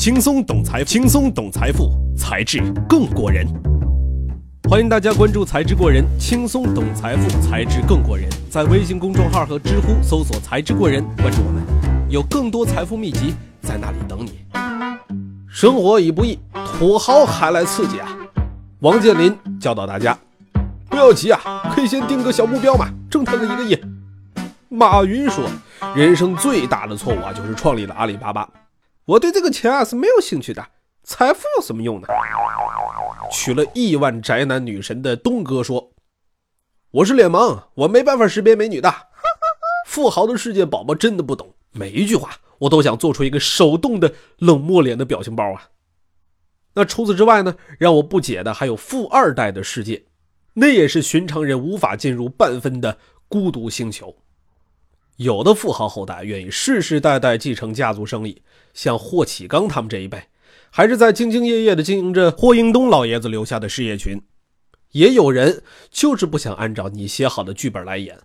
轻松懂财，轻松懂财富，才智更过人。欢迎大家关注“才智过人”，轻松懂财富，才智更过人。在微信公众号和知乎搜索“才智过人”，关注我们，有更多财富秘籍在那里等你。生活已不易，土豪还来刺激啊！王健林教导大家，不要急啊，可以先定个小目标嘛，挣他个一个亿。马云说，人生最大的错误啊，就是创立了阿里巴巴。我对这个钱啊是没有兴趣的，财富有什么用呢？娶了亿万宅男女神的东哥说：“我是脸盲，我没办法识别美女的。富豪的世界，宝宝真的不懂。每一句话，我都想做出一个手动的冷漠脸的表情包啊。那除此之外呢？让我不解的还有富二代的世界，那也是寻常人无法进入半分的孤独星球。有的富豪后代愿意世世代代继承家族生意，像霍启刚他们这一辈。”还是在兢兢业业地经营着霍英东老爷子留下的事业群，也有人就是不想按照你写好的剧本来演。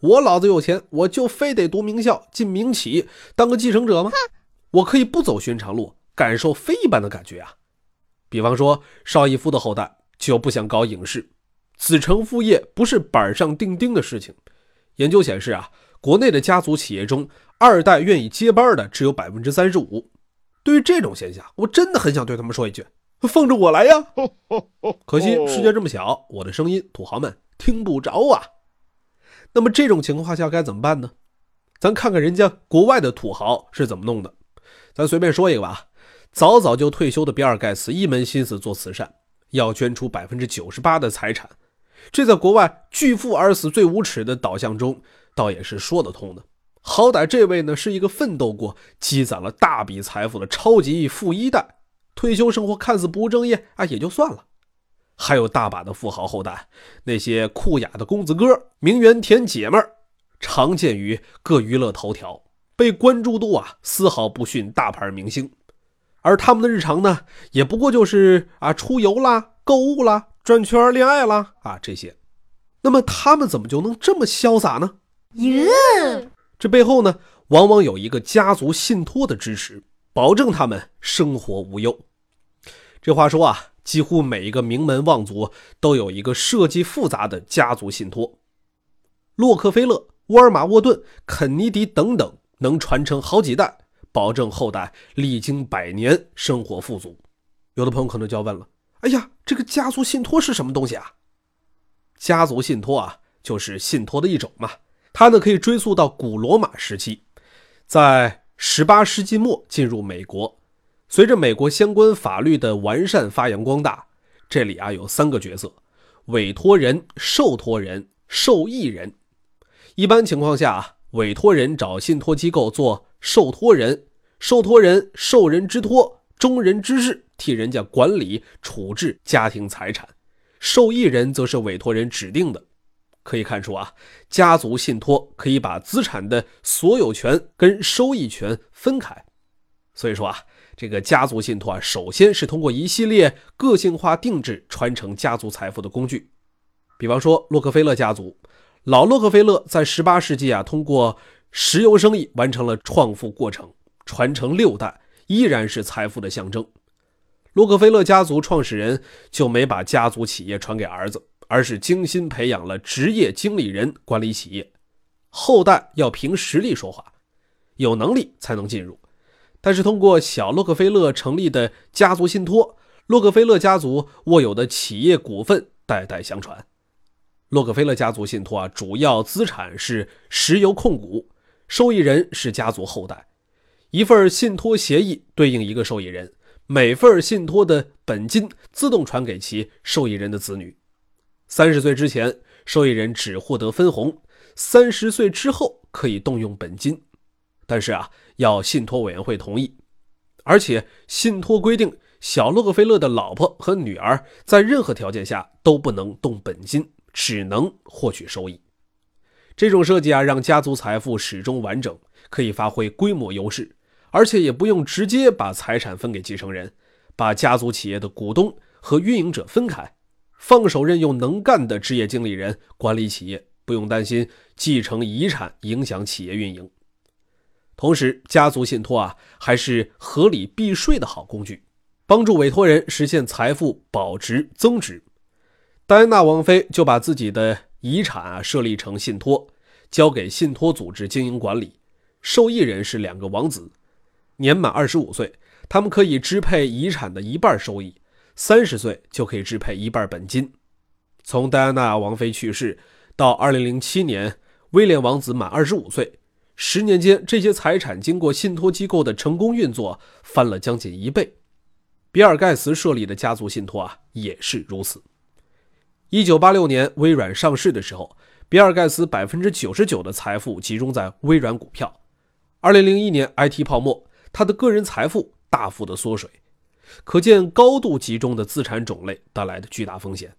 我老子有钱，我就非得读名校、进名企当个继承者吗？我可以不走寻常路，感受非一般的感觉啊！比方说，邵逸夫的后代就不想搞影视，子承父业不是板上钉钉的事情。研究显示啊，国内的家族企业中，二代愿意接班的只有百分之三十五。对于这种现象，我真的很想对他们说一句：“放着我来呀！” 可惜世界这么小，我的声音土豪们听不着啊。那么这种情况下该怎么办呢？咱看看人家国外的土豪是怎么弄的。咱随便说一个吧，早早就退休的比尔盖茨一门心思做慈善，要捐出百分之九十八的财产。这在国外巨富而死最无耻的导向中，倒也是说得通的。好歹这位呢是一个奋斗过、积攒了大笔财富的超级富一代，退休生活看似不务正业啊，也就算了。还有大把的富豪后代，那些酷雅的公子哥、名媛甜姐们儿，常见于各娱乐头条，被关注度啊丝毫不逊大牌明星。而他们的日常呢，也不过就是啊出游啦、购物啦、转圈恋爱啦啊这些。那么他们怎么就能这么潇洒呢？耶！这背后呢，往往有一个家族信托的支持，保证他们生活无忧。这话说啊，几乎每一个名门望族都有一个设计复杂的家族信托。洛克菲勒、沃尔玛、沃顿、肯尼迪等等，能传承好几代，保证后代历经百年生活富足。有的朋友可能就要问了：哎呀，这个家族信托是什么东西啊？家族信托啊，就是信托的一种嘛。它呢可以追溯到古罗马时期，在十八世纪末进入美国。随着美国相关法律的完善发扬光大，这里啊有三个角色：委托人、受托人、受益人。一般情况下，委托人找信托机构做受托人，受托人受人之托，忠人之事，替人家管理处置家庭财产；受益人则是委托人指定的。可以看出啊，家族信托可以把资产的所有权跟收益权分开。所以说啊，这个家族信托啊，首先是通过一系列个性化定制传承家族财富的工具。比方说，洛克菲勒家族，老洛克菲勒在18世纪啊，通过石油生意完成了创富过程，传承六代依然是财富的象征。洛克菲勒家族创始人就没把家族企业传给儿子。而是精心培养了职业经理人管理企业，后代要凭实力说话，有能力才能进入。但是通过小洛克菲勒成立的家族信托，洛克菲勒家族握有的企业股份代代相传。洛克菲勒家族信托啊，主要资产是石油控股，受益人是家族后代，一份信托协议对应一个受益人，每份信托的本金自动传给其受益人的子女。三十岁之前，受益人只获得分红；三十岁之后可以动用本金，但是啊，要信托委员会同意。而且信托规定，小洛克菲勒的老婆和女儿在任何条件下都不能动本金，只能获取收益。这种设计啊，让家族财富始终完整，可以发挥规模优势，而且也不用直接把财产分给继承人，把家族企业的股东和运营者分开。放手任用能干的职业经理人管理企业，不用担心继承遗产影响企业运营。同时，家族信托啊还是合理避税的好工具，帮助委托人实现财富保值增值。戴安娜王妃就把自己的遗产啊设立成信托，交给信托组织经营管理，受益人是两个王子，年满二十五岁，他们可以支配遗产的一半收益，三十岁就可以支配一半本金。从戴安娜王妃去世到二零零七年，威廉王子满二十五岁。十年间，这些财产经过信托机构的成功运作，翻了将近一倍。比尔·盖茨设立的家族信托啊，也是如此。一九八六年，微软上市的时候，比尔·盖茨百分之九十九的财富集中在微软股票。二零零一年 IT 泡沫，他的个人财富大幅的缩水，可见高度集中的资产种类带来的巨大风险。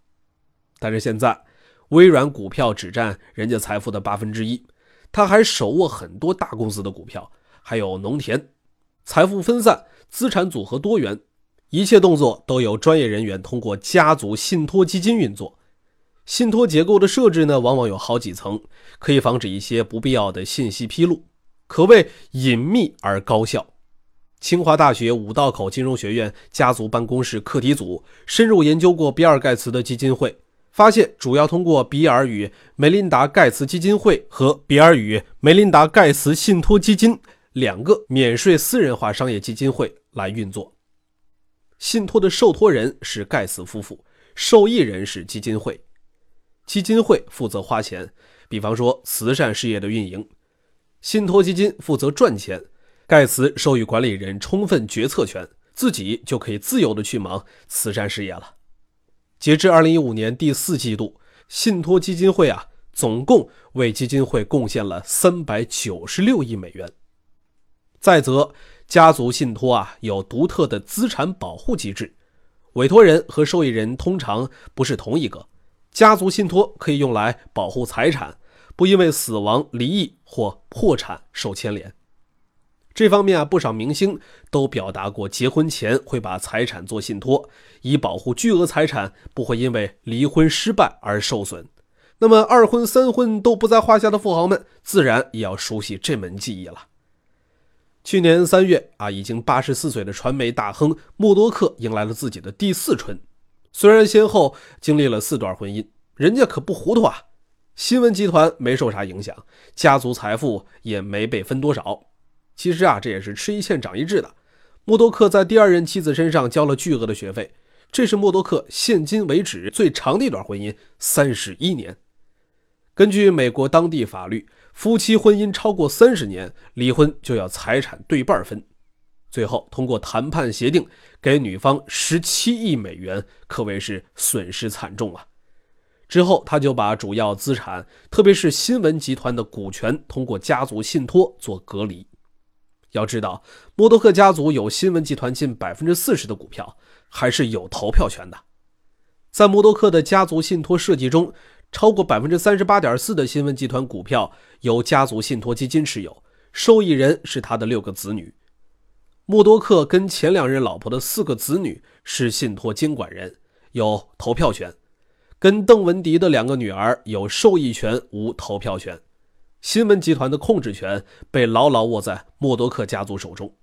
但是现在，微软股票只占人家财富的八分之一。他还手握很多大公司的股票，还有农田，财富分散，资产组合多元，一切动作都由专业人员通过家族信托基金运作。信托结构的设置呢，往往有好几层，可以防止一些不必要的信息披露，可谓隐秘而高效。清华大学五道口金融学院家族办公室课题组深入研究过比尔·盖茨的基金会。发现主要通过比尔与梅琳达·盖茨基金会和比尔与梅琳达·盖茨信托基金两个免税私人化商业基金会来运作。信托的受托人是盖茨夫妇，受益人是基金会。基金会负责花钱，比方说慈善事业的运营；信托基金负责赚钱。盖茨授予管理人充分决策权，自己就可以自由的去忙慈善事业了。截至二零一五年第四季度，信托基金会啊，总共为基金会贡献了三百九十六亿美元。再则，家族信托啊有独特的资产保护机制，委托人和受益人通常不是同一个。家族信托可以用来保护财产，不因为死亡、离异或破产受牵连。这方面啊，不少明星都表达过，结婚前会把财产做信托，以保护巨额财产不会因为离婚失败而受损。那么二婚三婚都不在话下的富豪们，自然也要熟悉这门技艺了。去年三月啊，已经八十四岁的传媒大亨默多克迎来了自己的第四春。虽然先后经历了四段婚姻，人家可不糊涂啊。新闻集团没受啥影响，家族财富也没被分多少。其实啊，这也是吃一堑长一智的。默多克在第二任妻子身上交了巨额的学费，这是默多克现今为止最长的一段婚姻，三十一年。根据美国当地法律，夫妻婚姻超过三十年，离婚就要财产对半分。最后通过谈判协定，给女方十七亿美元，可谓是损失惨重啊。之后他就把主要资产，特别是新闻集团的股权，通过家族信托做隔离。要知道，默多克家族有新闻集团近百分之四十的股票，还是有投票权的。在默多克的家族信托设计中，超过百分之三十八点四的新闻集团股票由家族信托基金持有，受益人是他的六个子女。默多克跟前两任老婆的四个子女是信托监管人，有投票权；跟邓文迪的两个女儿有受益权，无投票权。新闻集团的控制权被牢牢握在默多克家族手中。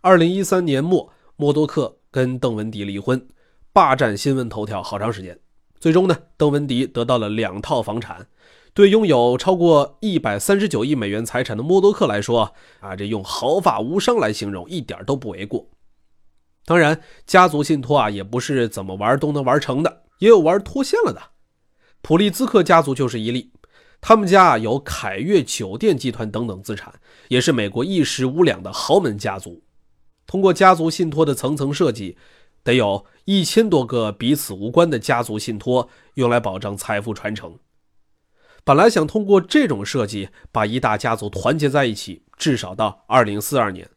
二零一三年末，默多克跟邓文迪离婚，霸占新闻头条好长时间。最终呢，邓文迪得到了两套房产。对拥有超过一百三十九亿美元财产的默多克来说，啊，这用毫发无伤来形容一点都不为过。当然，家族信托啊，也不是怎么玩都能玩成的，也有玩脱线了的。普利兹克家族就是一例。他们家有凯悦酒店集团等等资产，也是美国一时无两的豪门家族。通过家族信托的层层设计，得有一千多个彼此无关的家族信托，用来保障财富传承。本来想通过这种设计把一大家族团结在一起，至少到二零四二年。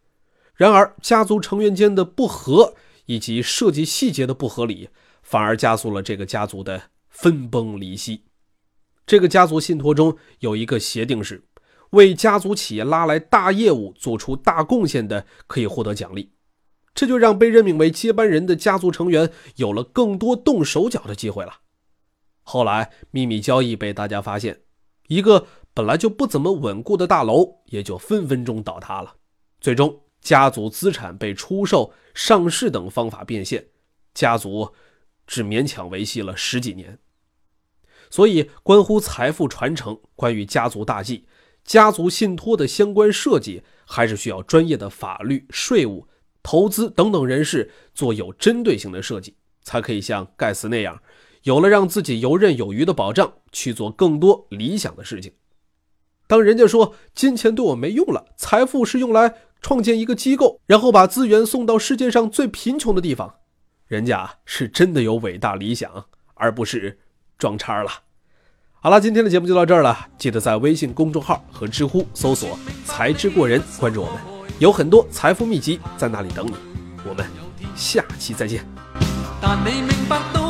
然而，家族成员间的不和以及设计细节的不合理，反而加速了这个家族的分崩离析。这个家族信托中有一个协定是，为家族企业拉来大业务、做出大贡献的可以获得奖励，这就让被任命为接班人的家族成员有了更多动手脚的机会了。后来秘密交易被大家发现，一个本来就不怎么稳固的大楼也就分分钟倒塌了。最终，家族资产被出售、上市等方法变现，家族只勉强维系了十几年。所以，关乎财富传承、关于家族大计、家族信托的相关设计，还是需要专业的法律、税务、投资等等人士做有针对性的设计，才可以像盖茨那样，有了让自己游刃有余的保障，去做更多理想的事情。当人家说金钱对我没用了，财富是用来创建一个机构，然后把资源送到世界上最贫穷的地方，人家是真的有伟大理想，而不是装叉了。好了，今天的节目就到这儿了，记得在微信公众号和知乎搜索“才智过人”，关注我们，有很多财富秘籍在那里等你。我们下期再见。但你明白都